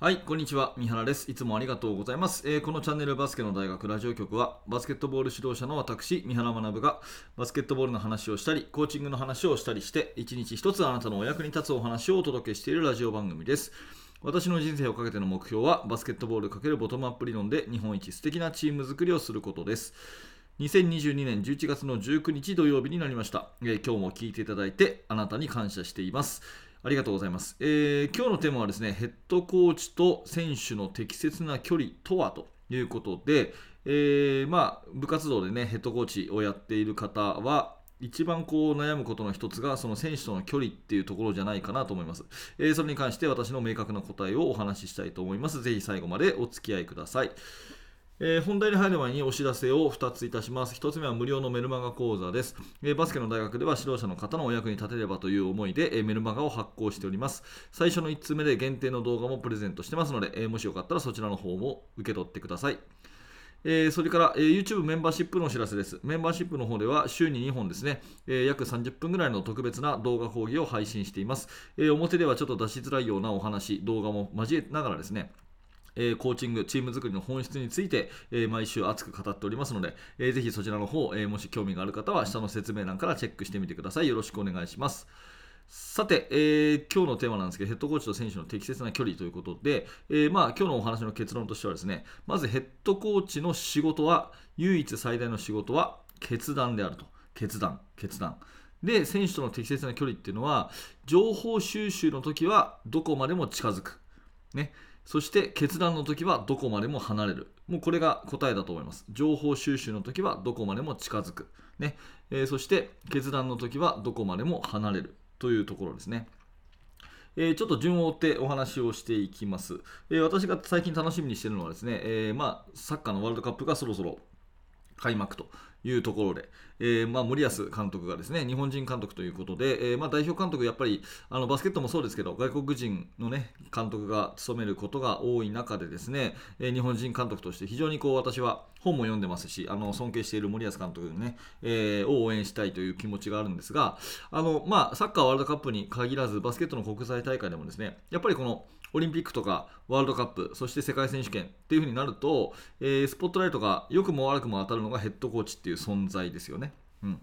はい、こんにちは。三原です。いつもありがとうございます。えーこのチャンネルバスケの大学ラジオ局は、バスケットボール指導者の私、三原学が、バスケットボールの話をしたり、コーチングの話をしたりして、一日一つあなたのお役に立つお話をお届けしているラジオ番組です。私の人生をかけての目標は、バスケットボール×ボトムアップ理論で日本一素敵なチーム作りをすることです。2022年11月の19日土曜日になりました、えー今日も聞いていただいてあなたに感謝していますありがとうございます、えー今日のテーマはですねヘッドコーチと選手の適切な距離とはということで、えーまあ、部活動でねヘッドコーチをやっている方は一番こう悩むことの一つがその選手との距離っていうところじゃないかなと思います、えーそれに関して私の明確な答えをお話ししたいと思います。ぜひ最後までお付き合いください。えー本題に入る前にお知らせを2ついたします。1つ目は無料のメルマガ講座です、えーバスケの大学では指導者の方のお役に立てればという思いで、えーメルマガを発行しております。最初の1通目で限定の動画もプレゼントしてますので、えもしよかったらそちらの方も受け取ってください。えーそれから、えー YouTube メンバーシップのお知らせです。メンバーシップの方では週に2本ですね、えー約30分ぐらいの特別な動画講義を配信しています、え表ではちょっと出しづらいようなお話、動画も交えながらですね、えーコーチング、チーム作りの本質について、えー毎週熱く語っておりますので、えーぜひそちらの方、えもし興味がある方は下の説明欄からチェックしてみてください。よろしくお願いします。さて、えー今日のテーマなんですけど、ヘッドコーチと選手の適切な距離ということで、えーまあ、今日のお話の結論としてはですね、まずヘッドコーチの仕事は、唯一最大の仕事は決断であると。決断、決断。で、選手との適切な距離っていうのは、情報収集の時はどこまでも近づく。ね、そして決断の時はどこまでも離れる。もうこれが答えだと思います。情報収集の時はどこまでも近づく。ねえーそして決断の時はどこまでも離れるというところですね。えーちょっと順を追ってお話をしていきます。えー私が最近楽しみにしているのはですね、えまあ、サッカーのワールドカップがそろそろ開幕というところで、えーまあ、森保監督がですね日本人監督ということで、えーまあ、代表監督、やっぱりあのバスケットもそうですけど外国人の、ね、監督が務めることが多い中でですね、えー日本人監督として非常にこう私は本も読んでますしあの尊敬している森保監督、ねえを応援したいという気持ちがあるんですがあの、まあ、サッカーワールドカップに限らずバスケットの国際大会でもですねやっぱりこのオリンピックとかワールドカップ、そして世界選手権っていう風になると、えースポットライトが良くも悪くも当たるのがヘッドコーチっていう存在ですよね。うん、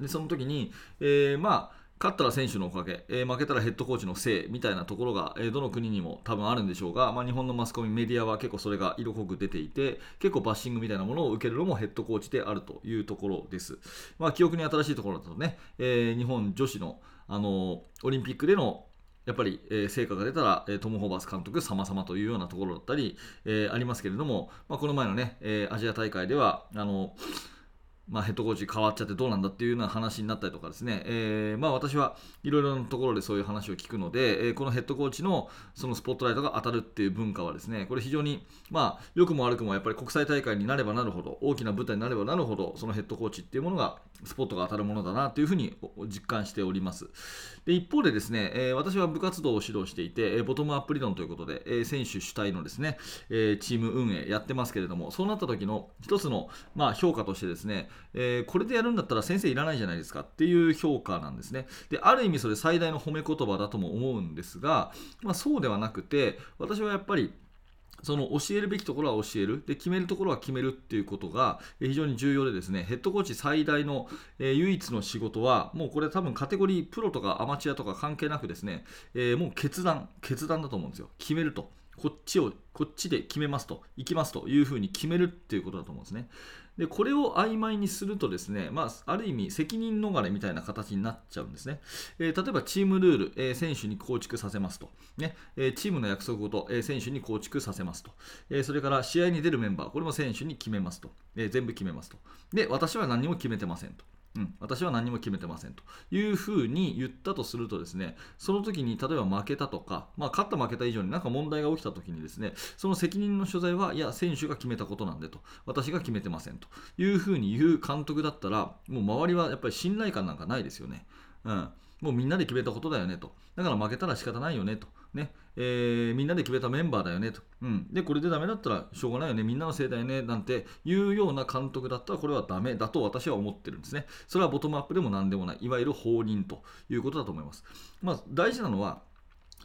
でその時に、えーまあ勝ったら選手のおかげ、えー負けたらヘッドコーチのせいみたいなところが、えーどの国にも多分あるんでしょうが、まあ、日本のマスコミ、メディアは結構それが色濃く出ていて、結構バッシングみたいなものを受けるのもヘッドコーチであるというところです。まあ、記憶に新しいところだとね、え日本女子の、あのオリンピックでのやっぱり、えー成果が出たら、えトム・ホーバス監督様々というようなところだったり、えありますけれども、まあ、この前のね、えアジア大会ではあの、まあ、ヘッドコーチ変わっちゃってどうなんだっていうような話になったりとかですね、えーまあ、私はいろいろなところでそういう話を聞くので、えーこのヘッドコーチのそのスポットライトが当たるっていう文化はですねこれ非常に、まあ、良くも悪くもやっぱり国際大会になればなるほど大きな舞台になればなるほどそのヘッドコーチっていうものがスポットが当たるものだなというふうに実感しております。で一方でですね、えー私は部活動を指導していて、えボトムアップ理論ということで、えー選手主体のですね、えチーム運営やってますけれどもそうなった時の一つの、まあ、評価としてですね、えーこれでやるんだったら先生いらないじゃないですかっていう評価なんですね。である意味それ最大の褒め言葉だとも思うんですが、まあ、そうではなくて私はやっぱりその教えるべきところは教える。で決めるところは決めるっていうことが非常に重要でですねヘッドコーチ最大の、えー唯一の仕事はもうこれ多分カテゴリープロとかアマチュアとか関係なくですね、えーもう決断決断だと思うんですよ。決めると。こっちをこっちで決めますと行きますというふうに決めるっていうことだと思うんですね。でこれを曖昧にするとですね、まあ、ある意味責任逃れみたいな形になっちゃうんですね、えー例えばチームルール、えー選手に構築させますと、ね。えーチームの約束ごと、え選手に構築させますと、えそれから試合に出るメンバーこれも選手に決めますと、え全部決めますと。で私は何も決めてませんと。うん、私は何も決めてませんというふうに言ったとするとですねその時に例えば負けたとか、まあ、勝った負けた以上に何か問題が起きた時にですねその責任の所在はいや選手が決めたことなんでと私が決めてませんというふうに言う監督だったらもう周りはやっぱり信頼感なんかないですよね。うんもうみんなで決めたことだよねと。だから負けたら仕方ないよねと。ねえーみんなで決めたメンバーだよねと。うん、で、これでダメだったらしょうがないよね。みんなのせいだよね。なんていうような監督だったらこれはダメだと私は思ってるんですね。それはボトムアップでも何でもない。いわゆる放任ということだと思います。まあ、大事なのは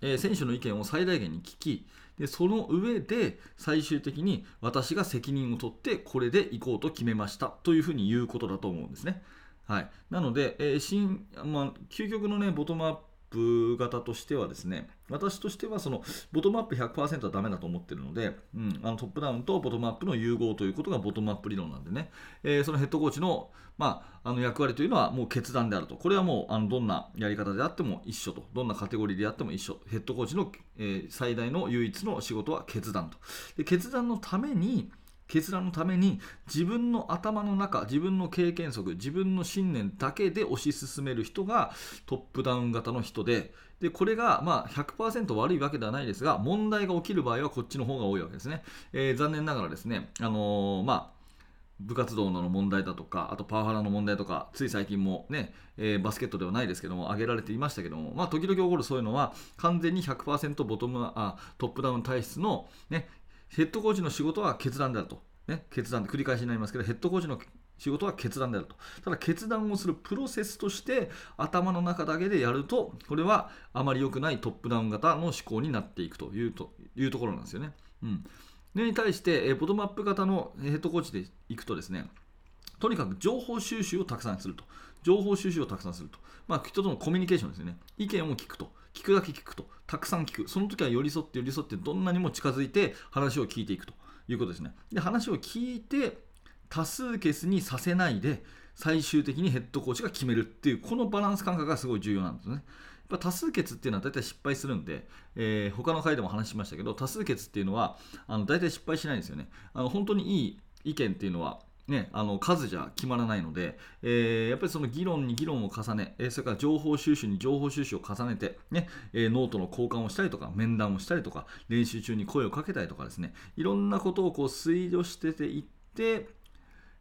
えー、選手の意見を最大限に聞きでその上で最終的に私が責任を取ってこれで行こうと決めましたというふうに言うことだと思うんですね。はい、なので、えー新まあ、究極の、ね、ボトムアッププ型としてはですね、私としてはそのボトムアップ100%はダメだと思ってるので、うん、あのトップダウンとボトムアップの融合ということがボトムアップ理論なんでね、えー、そのヘッドコーチの,、まあ、あの役割というのはもう決断であると、これはもうあのどんなやり方であっても一緒と、どんなカテゴリーであっても一緒、ヘッドコーチの、えー、最大の唯一の仕事は決断と。で決断のために決断のために自分の頭の中自分の経験則自分の信念だけで推し進める人がトップダウン型の人ででこれがまあ100%悪いわけではないですが問題が起きる場合はこっちの方が多いわけですね、えー、残念ながらですね、あのー、まあ部活動の問題だとか、あとパワハラの問題とか、つい最近もね、えー、バスケットではないですけども、挙げられていましたけども、まあ、時々起こるそういうのは、完全に100%ボトムあトップダウン体質の、ね、ヘッドコーチの仕事は決断であると。ね、決断で繰り返しになりますけど、ヘッドコーチの仕事は決断であると。ただ決断をするプロセスとして頭の中だけでやると、これはあまり良くないトップダウン型の思考になっていくというというところなんですよね。うん。に対して、ボトムアップ型のヘッドコーチでいくとですね、とにかく情報収集をたくさんすると。情報収集をたくさんすると。まあ、人とのコミュニケーションですよね。意見を聞くと。聞くだけ聞くと。たくさん聞く。その時は寄り添って寄り添ってどんなにも近づいて話を聞いていくということですね。で、話を聞いて多数決にさせないで最終的にヘッドコーチが決めるっていうこのバランス感覚がすごい重要なんですね。やっぱ多数決っていうのは大体失敗するんで、えー、他の回でも話しましたけど多数決っていうのはあの大体失敗しないんですよね。あの本当にいい意見っていうのはね、あの数じゃ決まらないので、えー、やっぱりその議論に議論を重ね、えー、それから情報収集に情報収集を重ねて、ねえー、ノートの交換をしたりとか、面談をしたりとか、練習中に声をかけたりとかですね、いろんなことをこう推理してていって、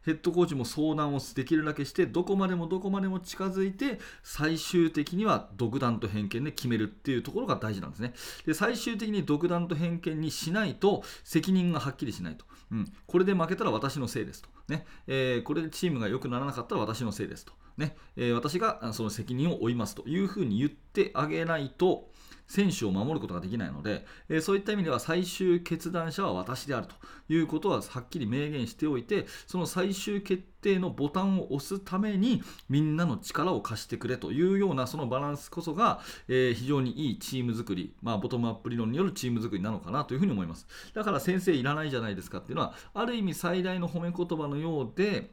ヘッドコーチも相談をできるだけしてどこまでもどこまでも近づいて最終的には独断と偏見で決めるっていうところが大事なんですね。で最終的に独断と偏見にしないと責任がはっきりしないと、うん、これで負けたら私のせいですと、ねえー、これでチームが良くならなかったら私のせいですと、ねえー、私がその責任を負いますというふうに言ってあげないと選手を守ることができないので、えそういった意味では最終決断者は私であるということははっきり明言しておいてその最終決定のボタンを押すためにみんなの力を貸してくれというようなそのバランスこそが、え、非常にいいチーム作り、まあ、ボトムアップ理論によるチーム作りなのかなというふうに思います。だから先生いらないじゃないですかっていうのはある意味最大の褒め言葉のようで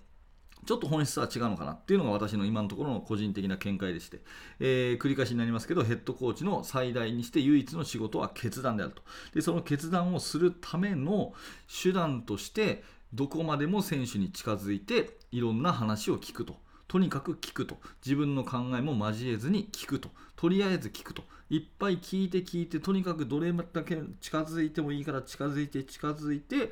ちょっと本質は違うのかなっていうのが私の今のところの個人的な見解でして、えー、繰り返しになりますけど、ヘッドコーチの最大にして唯一の仕事は決断であると。で、その決断をするための手段として、どこまでも選手に近づいて、いろんな話を聞くと。とにかく聞くと。自分の考えも交えずに聞くと。とりあえず聞くと。いっぱい聞いて聞いて、とにかくどれだけ近づいてもいいから近づいて近づいて、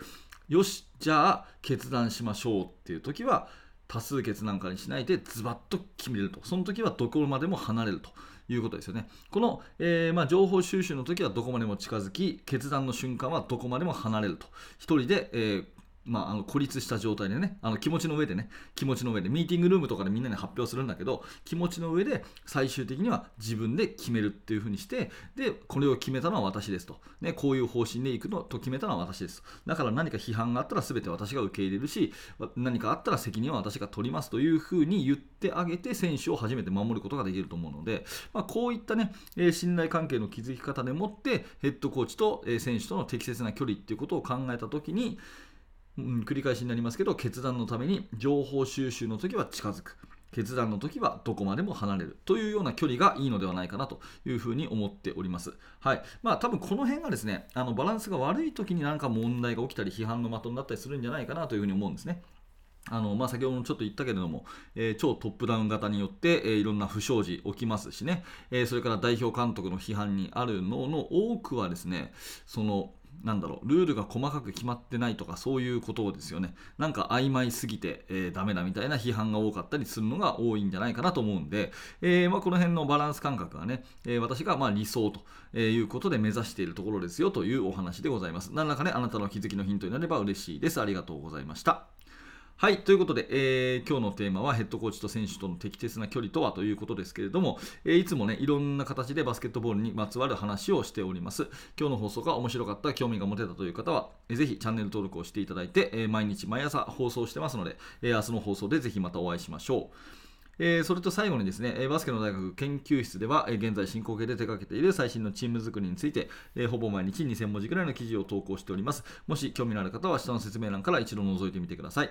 よし、じゃあ決断しましょうっていう時は、多数決なんかにしないでズバッと決めると。その時はどこまでも離れるということですよね。この、えー、まあ、情報収集の時はどこまでも近づき決断の瞬間はどこまでも離れると。1人で、えーまあ、あの孤立した状態でねあの気持ちの上でね気持ちの上でミーティングルームとかでみんなに発表するんだけど気持ちの上で最終的には自分で決めるっていう風にしてでこれを決めたのは私ですと、ね、こういう方針でいくのと決めたのは私です。だから何か批判があったら全て私が受け入れるし何かあったら責任は私が取りますという風に言ってあげて選手を初めて守ることができると思うので、まあ、こういったね、信頼関係の築き方でもってヘッドコーチと選手との適切な距離っていうことを考えた時にうん、繰り返しになりますけど決断のために情報収集の時は近づく決断の時はどこまでも離れるというような距離がいいのではないかなというふうに思っております。はい。まあ多分この辺がですね、あのバランスが悪い時になんか問題が起きたり批判の的になったりするんじゃないかなというふうに思うんですね。あのまあ、先ほどもちょっと言ったけれども、えー、超トップダウン型によって、えー、いろんな不祥事起きますしね、えー、それから代表監督の批判にあるのの多くはですね、そのなんだろうルールが細かく決まってないとかそういうことですよね。なんか曖昧すぎて、えー、ダメだみたいな批判が多かったりするのが多いんじゃないかなと思うんで、えー、まあ、この辺のバランス感覚はね、えー、私がま理想ということで目指しているところですよというお話でございます。何らかねあなたの気づきのヒントになれば嬉しいです。ありがとうございました。はい、ということで、えー今日のテーマはヘッドコーチと選手との適切な距離とはということですけれども、えーいつもね、いろんな形でバスケットボールにまつわる話をしております。今日の放送が面白かった、興味が持てたという方は、えーぜひチャンネル登録をしていただいて、えー毎日毎朝放送してますので、えー明日の放送でぜひまたお会いしましょう。えーそれと最後にですね、バスケの大学研究室では、え現在進行形で手掛けている最新のチーム作りについて、えーほぼ毎日2000文字ぐらいの記事を投稿しております。もし興味のある方は下の説明欄から一度覗いてみてください。